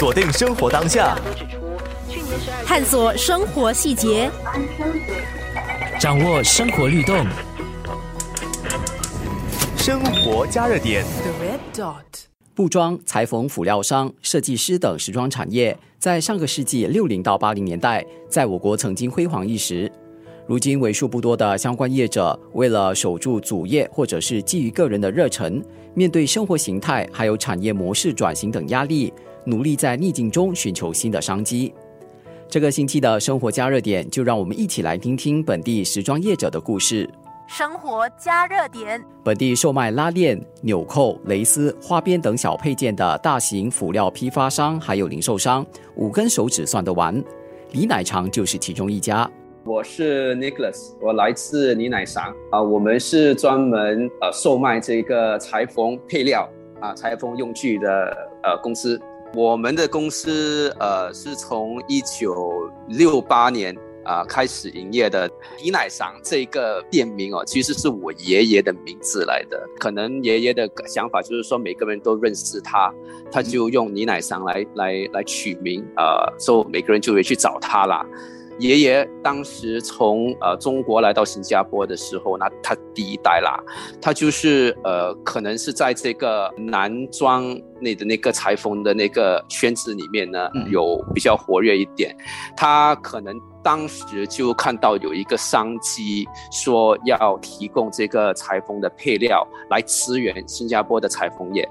锁定生活当下，探索生活细节，掌握生活律动。生活加热点。布庄、裁缝、辅料商、设计师等时装产业，在上个世纪六零到八零年代，在我国曾经辉煌一时。如今为数不多的相关业者，为了守住主业，或者是基于个人的热忱，面对生活形态还有产业模式转型等压力，努力在逆境中寻求新的商机。这个星期的生活加热点，就让我们一起来听听本地时装业者的故事。生活加热点。本地售卖拉链、纽扣、蕾丝、花边等小配件的大型辅料批发商，还有零售商，五根手指算得完。李乃长就是其中一家。我是 Nicholas，我来自李乃裳啊，我们是专门呃售卖这个裁缝配料啊、裁缝用具的呃公司。我们的公司呃是从一九六八年。啊，开始营业的李乃裳这个店名哦，其实是我爷爷的名字来的。可能爷爷的想法就是说，每个人都认识他，他就用李乃裳来来来取名，呃，所以每个人就会去找他啦。爷爷当时从呃中国来到新加坡的时候，那他第一代啦，他就是呃可能是在这个男装内的那个裁缝的那个圈子里面呢，有比较活跃一点。他可能当时就看到有一个商机，说要提供这个裁缝的配料来支援新加坡的裁缝业。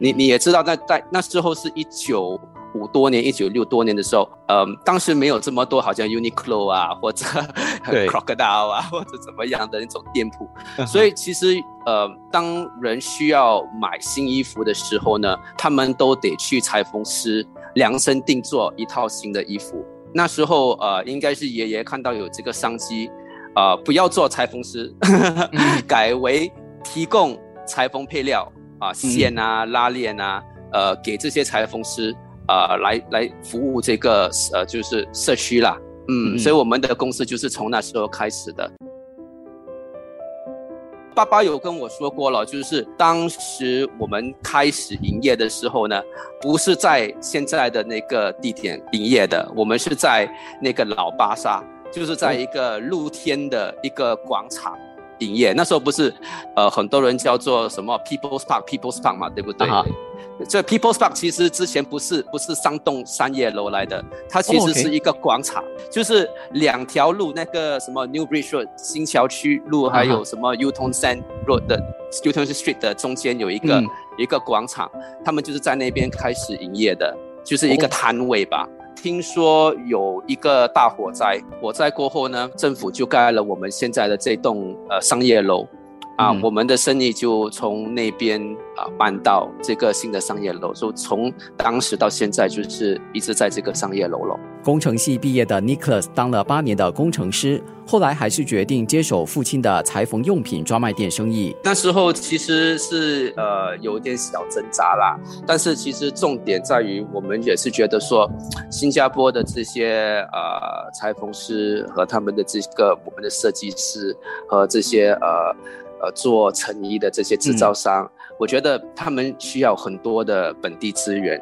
你你也知道，在在那时候是一九。五多年，一九六多年的时候，嗯，当时没有这么多，好像 Uniqlo 啊，或者 Crocodile 啊，或者怎么样的那种店铺，所以其实，呃，当人需要买新衣服的时候呢，他们都得去裁缝师量身定做一套新的衣服。那时候，呃，应该是爷爷看到有这个商机，呃，不要做裁缝师，改为提供裁缝配料啊，线啊，拉链啊，呃，给这些裁缝师。呃，来来服务这个呃，就是社区啦，嗯，所以我们的公司就是从那时候开始的。爸爸有跟我说过了，就是当时我们开始营业的时候呢，不是在现在的那个地点营业的，我们是在那个老巴萨，就是在一个露天的一个广场营业。那时候不是，呃，很多人叫做什么 People's Park，People's Park 嘛，对不对？这 People's Park 其实之前不是不是三栋商业楼来的，它其实是一个广场，就是两条路，那个什么 New Bridge Road 新桥区路，还有什么 u t o n Sand Road 的 u t o n Street 的中间有一个一个广场，他们就是在那边开始营业的，就是一个摊位吧。听说有一个大火灾，火灾过后呢，政府就盖了我们现在的这栋呃商业楼。啊，我们的生意就从那边啊搬到这个新的商业楼，就从当时到现在就是一直在这个商业楼了。工程系毕业的 Nicholas 当了八年的工程师，后来还是决定接手父亲的裁缝用品专卖店生意。那时候其实是呃有点小挣扎啦，但是其实重点在于我们也是觉得说，新加坡的这些呃裁缝师和他们的这个我们的设计师和这些呃。呃，做成衣的这些制造商，我觉得他们需要很多的本地资源，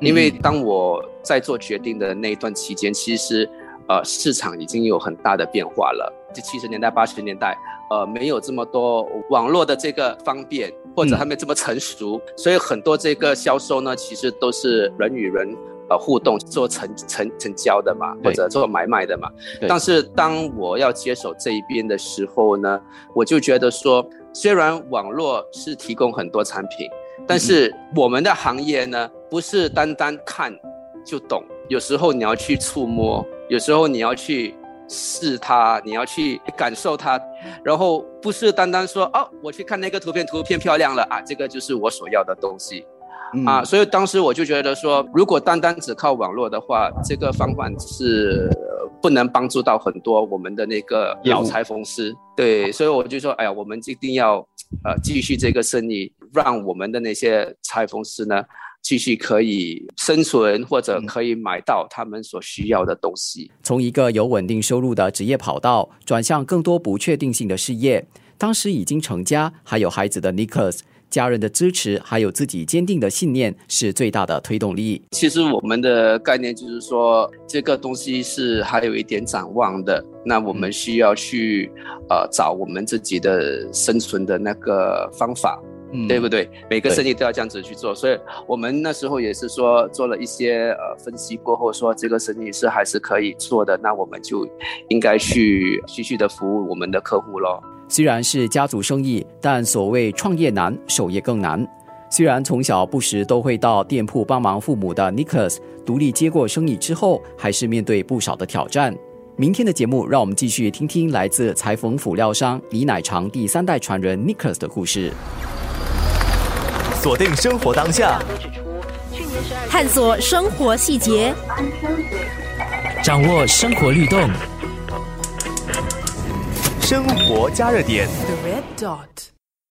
因为当我在做决定的那一段期间，其实呃市场已经有很大的变化了。就七十年代、八十年代，呃，没有这么多网络的这个方便，或者还没这么成熟，所以很多这个销售呢，其实都是人与人。互动做成成成交的嘛，或者做买卖的嘛。但是当我要接手这一边的时候呢，我就觉得说，虽然网络是提供很多产品，但是我们的行业呢，不是单单看就懂，有时候你要去触摸，有时候你要去试它，你要去感受它，然后不是单单说哦，我去看那个图片，图片漂亮了啊，这个就是我所要的东西。啊，所以当时我就觉得说，如果单单只靠网络的话，这个方法是不能帮助到很多我们的那个老裁缝师。对，所以我就说，哎呀，我们一定要呃继续这个生意，让我们的那些裁缝师呢继续可以生存，或者可以买到他们所需要的东西。从一个有稳定收入的职业跑道，转向更多不确定性的事业。当时已经成家还有孩子的 Nicholas。家人的支持还有自己坚定的信念是最大的推动力。其实我们的概念就是说，这个东西是还有一点展望的。那我们需要去呃找我们自己的生存的那个方法。嗯，对不对？每个生意都要这样子去做，所以我们那时候也是说做了一些呃分析过后，说这个生意是还是可以做的，那我们就应该去继续的服务我们的客户咯。虽然是家族生意，但所谓创业难，守业更难。虽然从小不时都会到店铺帮忙父母的 Nicholas，独立接过生意之后，还是面对不少的挑战。明天的节目，让我们继续听听来自裁缝辅料商李乃长第三代传人 Nicholas 的故事。锁定生活当下，探索生活细节，掌握生活律动，生活加热点。The red dot.